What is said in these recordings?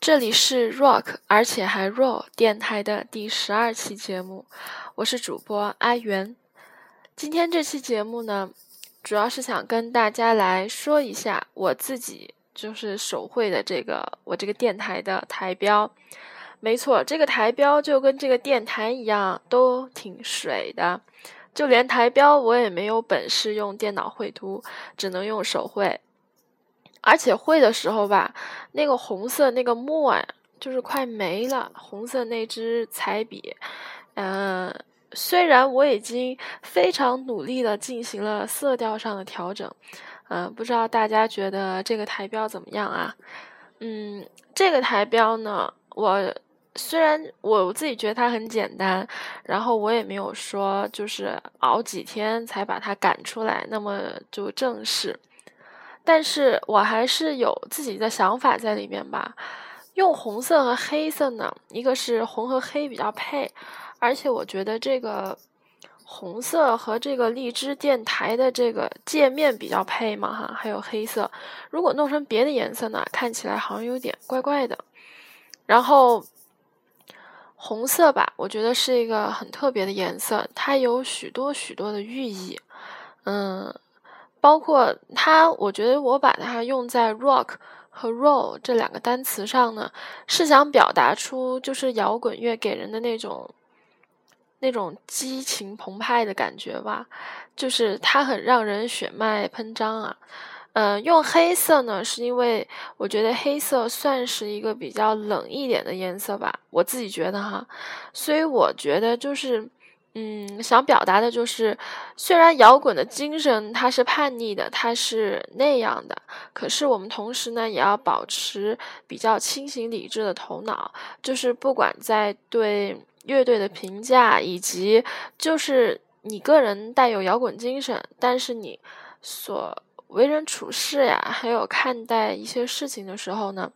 这里是 Rock，而且还 Roll 电台的第十二期节目，我是主播阿元。今天这期节目呢，主要是想跟大家来说一下我自己就是手绘的这个我这个电台的台标。没错，这个台标就跟这个电台一样，都挺水的。就连台标我也没有本事用电脑绘图，只能用手绘。而且绘的时候吧，那个红色那个墨啊，就是快没了。红色那支彩笔，嗯，虽然我已经非常努力的进行了色调上的调整，嗯，不知道大家觉得这个台标怎么样啊？嗯，这个台标呢，我虽然我自己觉得它很简单，然后我也没有说就是熬几天才把它赶出来，那么就正式。但是我还是有自己的想法在里面吧。用红色和黑色呢，一个是红和黑比较配，而且我觉得这个红色和这个荔枝电台的这个界面比较配嘛哈。还有黑色，如果弄成别的颜色呢，看起来好像有点怪怪的。然后红色吧，我觉得是一个很特别的颜色，它有许多许多的寓意，嗯。包括它，我觉得我把它用在 rock 和 roll 这两个单词上呢，是想表达出就是摇滚乐给人的那种那种激情澎湃的感觉吧，就是它很让人血脉喷张啊。嗯，用黑色呢，是因为我觉得黑色算是一个比较冷一点的颜色吧，我自己觉得哈，所以我觉得就是。嗯，想表达的就是，虽然摇滚的精神它是叛逆的，它是那样的，可是我们同时呢，也要保持比较清醒理智的头脑。就是不管在对乐队的评价，以及就是你个人带有摇滚精神，但是你所为人处事呀，还有看待一些事情的时候呢，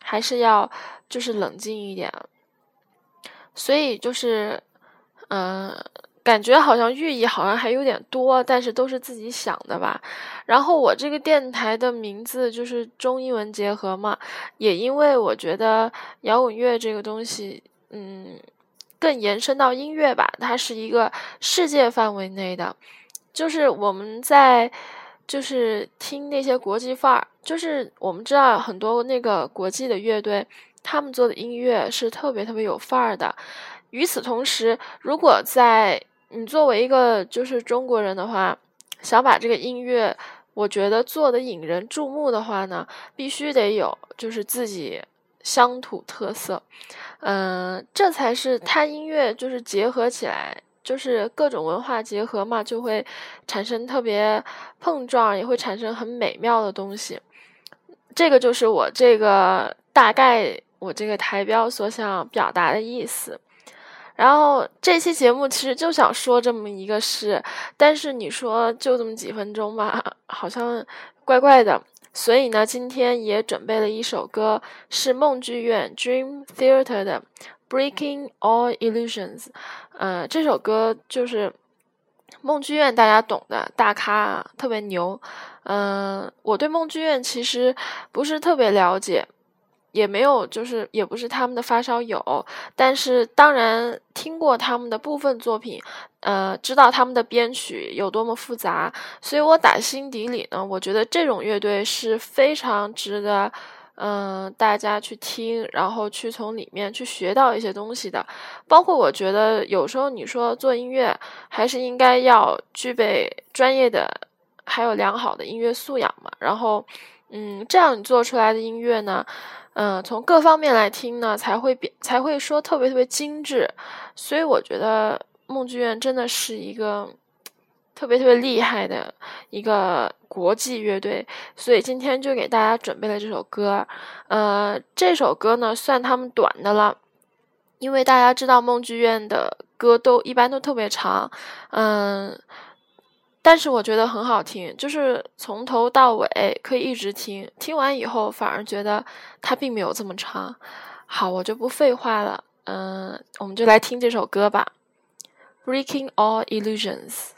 还是要就是冷静一点。所以就是。嗯，感觉好像寓意好像还有点多，但是都是自己想的吧。然后我这个电台的名字就是中英文结合嘛，也因为我觉得摇滚乐这个东西，嗯，更延伸到音乐吧，它是一个世界范围内的，就是我们在就是听那些国际范儿，就是我们知道很多那个国际的乐队，他们做的音乐是特别特别有范儿的。与此同时，如果在你作为一个就是中国人的话，想把这个音乐，我觉得做的引人注目的话呢，必须得有就是自己乡土特色，嗯，这才是它音乐就是结合起来，就是各种文化结合嘛，就会产生特别碰撞，也会产生很美妙的东西。这个就是我这个大概我这个台标所想表达的意思。然后这期节目其实就想说这么一个事，但是你说就这么几分钟吧，好像怪怪的。所以呢，今天也准备了一首歌，是梦剧院 Dream Theater 的《Breaking All Illusions》。呃，这首歌就是梦剧院大家懂的，大咖特别牛。嗯，我对梦剧院其实不是特别了解。也没有，就是也不是他们的发烧友，但是当然听过他们的部分作品，呃，知道他们的编曲有多么复杂，所以我打心底里呢，我觉得这种乐队是非常值得，嗯，大家去听，然后去从里面去学到一些东西的。包括我觉得有时候你说做音乐，还是应该要具备专业的，还有良好的音乐素养嘛。然后，嗯，这样你做出来的音乐呢？嗯，从各方面来听呢，才会变，才会说特别特别精致。所以我觉得梦剧院真的是一个特别特别厉害的一个国际乐队。所以今天就给大家准备了这首歌。呃，这首歌呢算他们短的了，因为大家知道梦剧院的歌都一般都特别长。嗯。但是我觉得很好听，就是从头到尾可以一直听，听完以后反而觉得它并没有这么长。好，我就不废话了，嗯，我们就来听这首歌吧，《Breaking All Illusions》。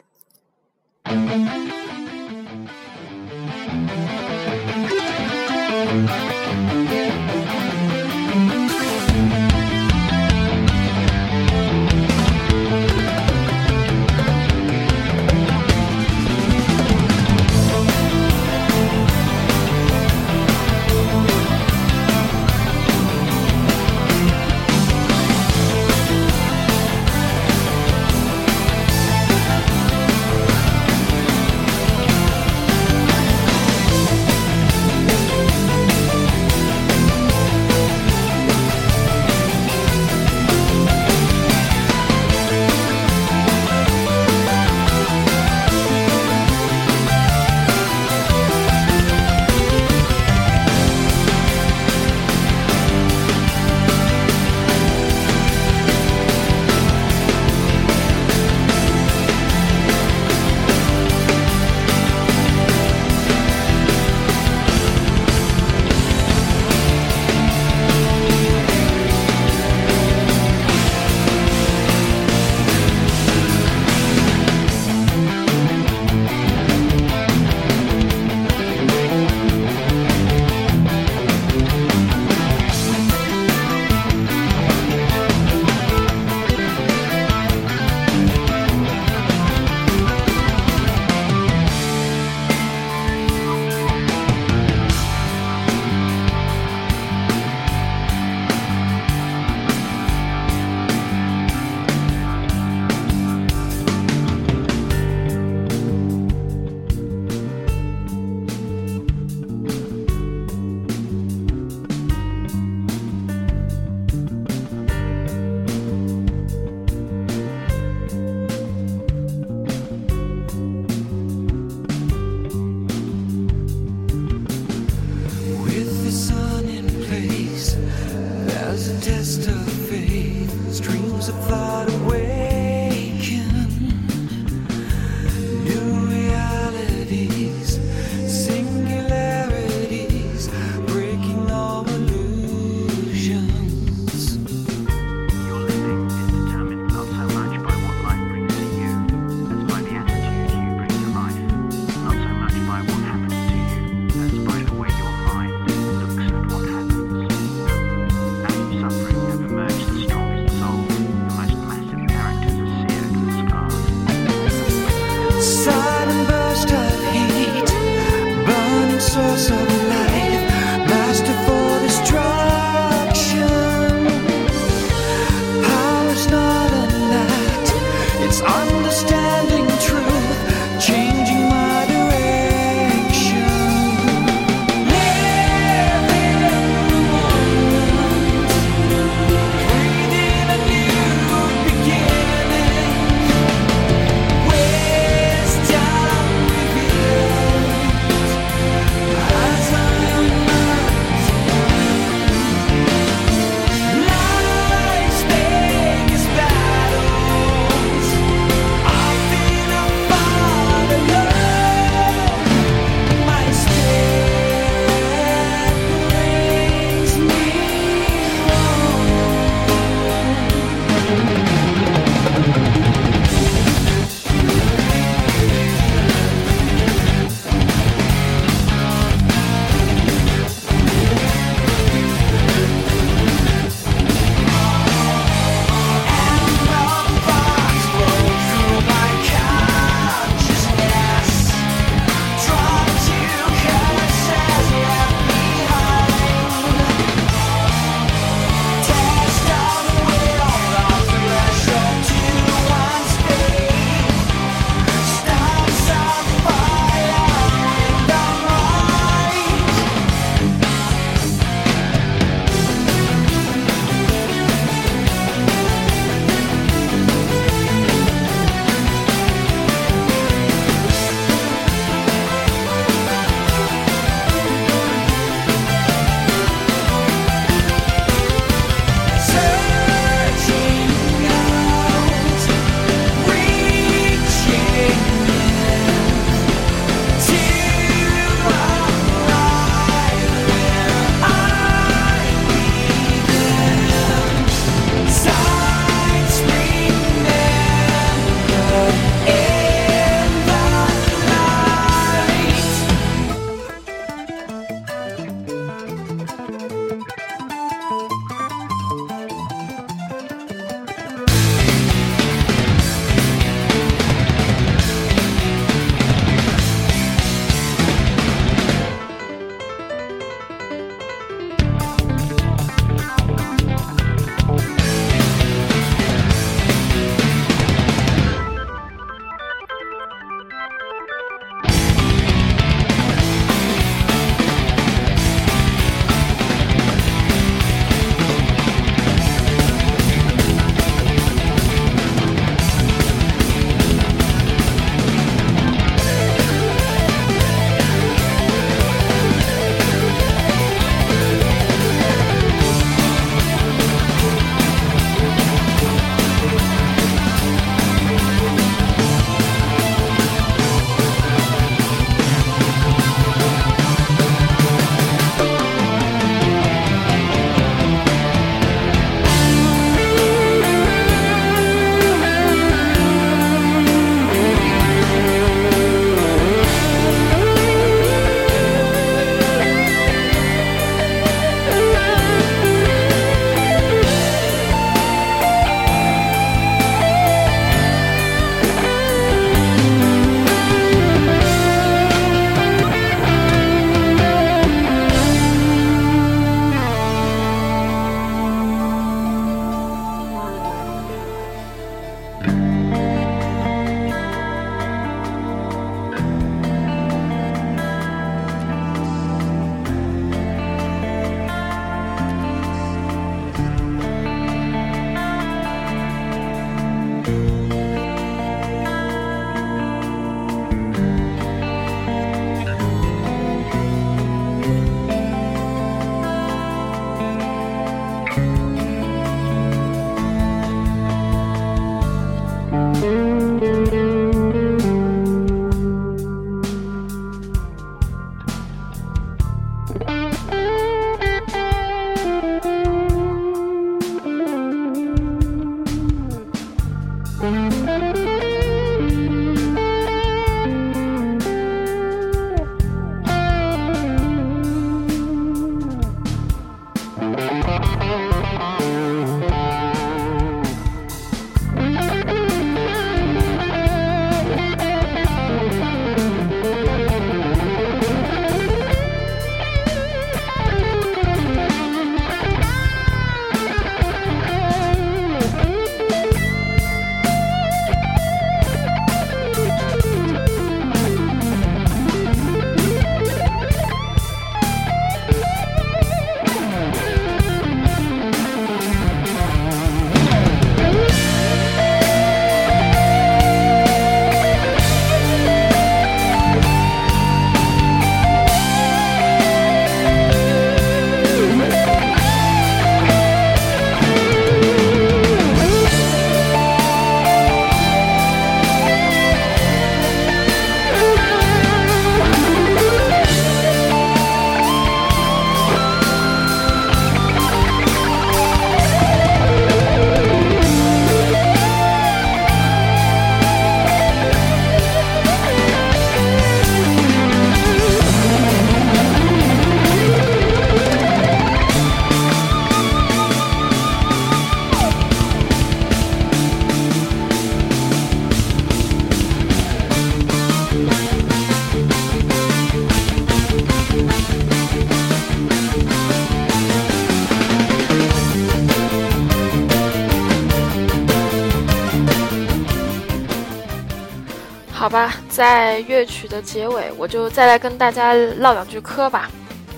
吧，在乐曲的结尾，我就再来跟大家唠两句嗑吧。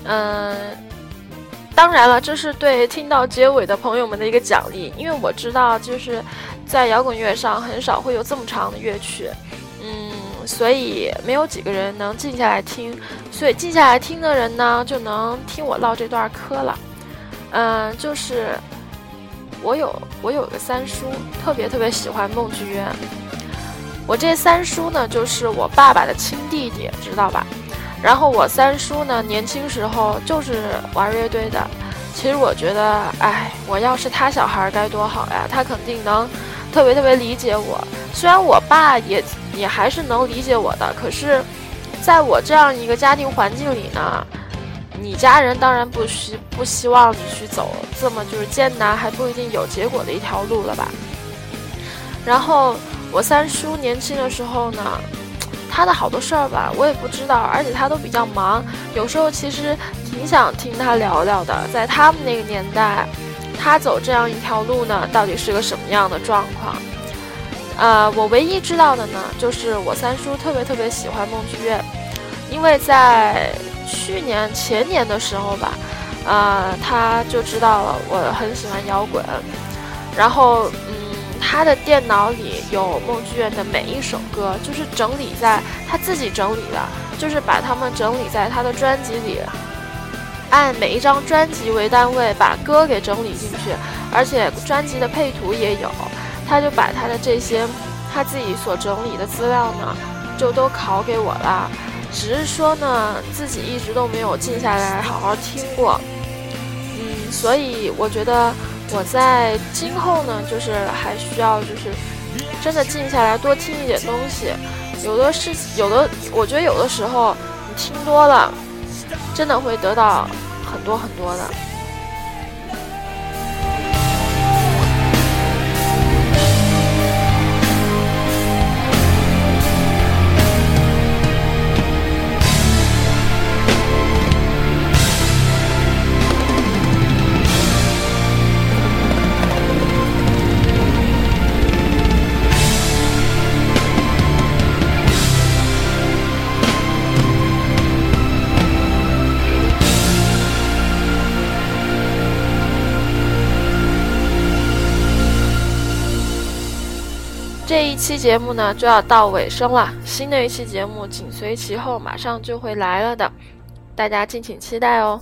嗯，当然了，这是对听到结尾的朋友们的一个奖励，因为我知道就是在摇滚乐上很少会有这么长的乐曲，嗯，所以没有几个人能静下来听，所以静下来听的人呢，就能听我唠这段嗑了。嗯，就是我有我有个三叔，特别特别喜欢梦剧院。我这三叔呢，就是我爸爸的亲弟弟，知道吧？然后我三叔呢，年轻时候就是玩乐队的。其实我觉得，哎，我要是他小孩该多好呀！他肯定能特别特别理解我。虽然我爸也也还是能理解我的，可是在我这样一个家庭环境里呢，你家人当然不希不希望你去走这么就是艰难还不一定有结果的一条路了吧？然后。我三叔年轻的时候呢，他的好多事儿吧，我也不知道，而且他都比较忙，有时候其实挺想听他聊聊的。在他们那个年代，他走这样一条路呢，到底是个什么样的状况？呃，我唯一知道的呢，就是我三叔特别特别喜欢梦剧院，因为在去年前年的时候吧，呃，他就知道了我很喜欢摇滚，然后嗯。他的电脑里有梦剧院的每一首歌，就是整理在他自己整理的，就是把他们整理在他的专辑里，按每一张专辑为单位把歌给整理进去，而且专辑的配图也有，他就把他的这些他自己所整理的资料呢，就都拷给我了，只是说呢自己一直都没有静下来好好听过，嗯，所以我觉得。我在今后呢，就是还需要，就是真的静下来多听一点东西。有的事，有的，我觉得有的时候你听多了，真的会得到很多很多的。期节目呢就要到尾声了，新的一期节目紧随其后，马上就会来了的，大家敬请期待哦。